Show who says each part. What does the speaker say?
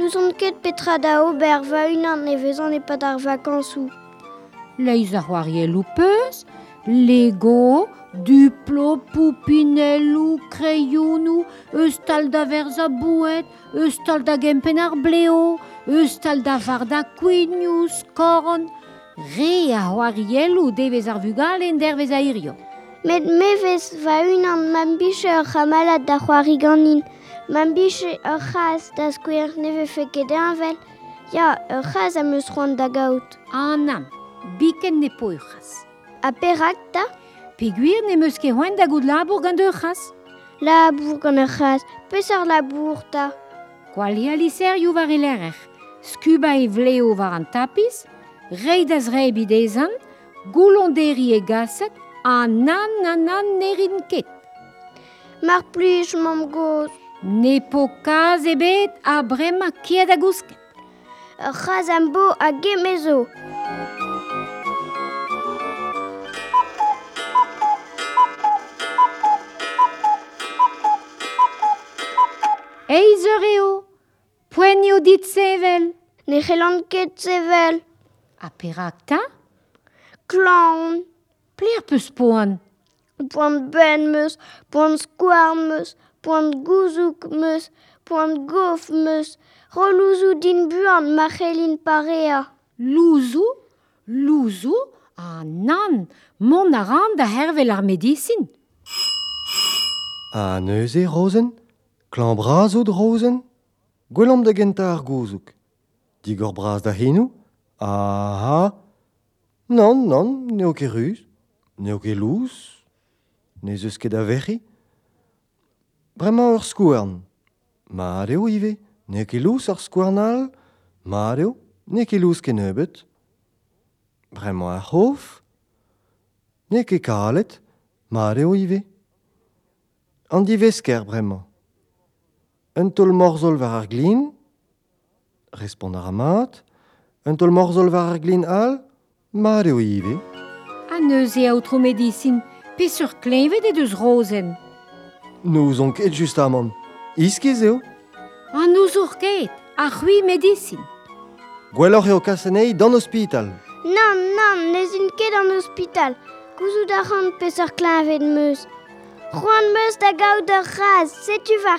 Speaker 1: Nous on ket petra da ober va unan ne vezan e pad ar vakansou.
Speaker 2: Leiz ar c'hoarielloù peus, Lego, Duplo, Poupinellou, Crayounou, Eustal da verz a bouet, Eustal da gempen ar bleo, Eustal da var da quiniou, Scoron, Re a c'hoarielloù devez ar vugalen dervez a irio.
Speaker 1: Met mevez va unan mam biche ur c'hamalad da c'hoari ganin. Man biche ur c'haz da skouer nevefe ket eñvel, ya ur c'haz am eus c'hoant da gaout.
Speaker 2: An am, biken ne po ur.
Speaker 1: A perak da?
Speaker 2: Peguir ne meus ket c'hoant da gout labour gant ur c'haz.
Speaker 1: Labour gant ur c'haz, pesar labour ta.
Speaker 2: Kwali a liser you var elerec. Skuba e vleo war an tapiz, reid az reib idezan, goulonderi e gaset, an nan nan nan nerin ket.
Speaker 1: Mar plij mam goz.
Speaker 2: Ne po kaz ebet a brema kiet a gousket.
Speaker 1: C'haz am bo a gemezo.
Speaker 2: Eiz ur eo, poenio dit sevel.
Speaker 1: Ne c'hellan ket sevel.
Speaker 2: A perak ta?
Speaker 1: Klaon.
Speaker 2: Pler peus poan?
Speaker 1: Poan ben meus, poan skouar meus, poant gouzouk meus, poant gof meus, relouzou din buan ma c'helin parea.
Speaker 2: Louzou, louzou, Ah nan, mon a ran da hervel ar medisin.
Speaker 3: A neuze rozen, klan braz de rozen, gwelom da genta ar gouzouk. Digor braz da hinou Aha Non, non, ne o ket ruz, ne o ket louz, ne zeus ket da verri. bremañ ur skouarn. Ma adeo, Ive, ne ket lous ar skouarn all, ma ne ket lous ken ebet. Bremañ ar c'hof, ne ket kalet, ma Ive. An divesker bremañ. Un tol morzol war ar glin, respond ar amat, un tol morzol war ar glin al, ma adeo, Ive.
Speaker 2: A neuze a outromedicin, pe sur klevet e deus rozen.
Speaker 3: Nous on ket just amant. Iskiz eo.
Speaker 2: An ouzour ket, a c'hui medicin.
Speaker 3: Gwelloc'h eo kasenei dan ospital.
Speaker 1: Nan, nan, ne zin ket an ospital. Gouzout a ran peus ur meus. C'hoant meus da gaout ur c'haz, setu va.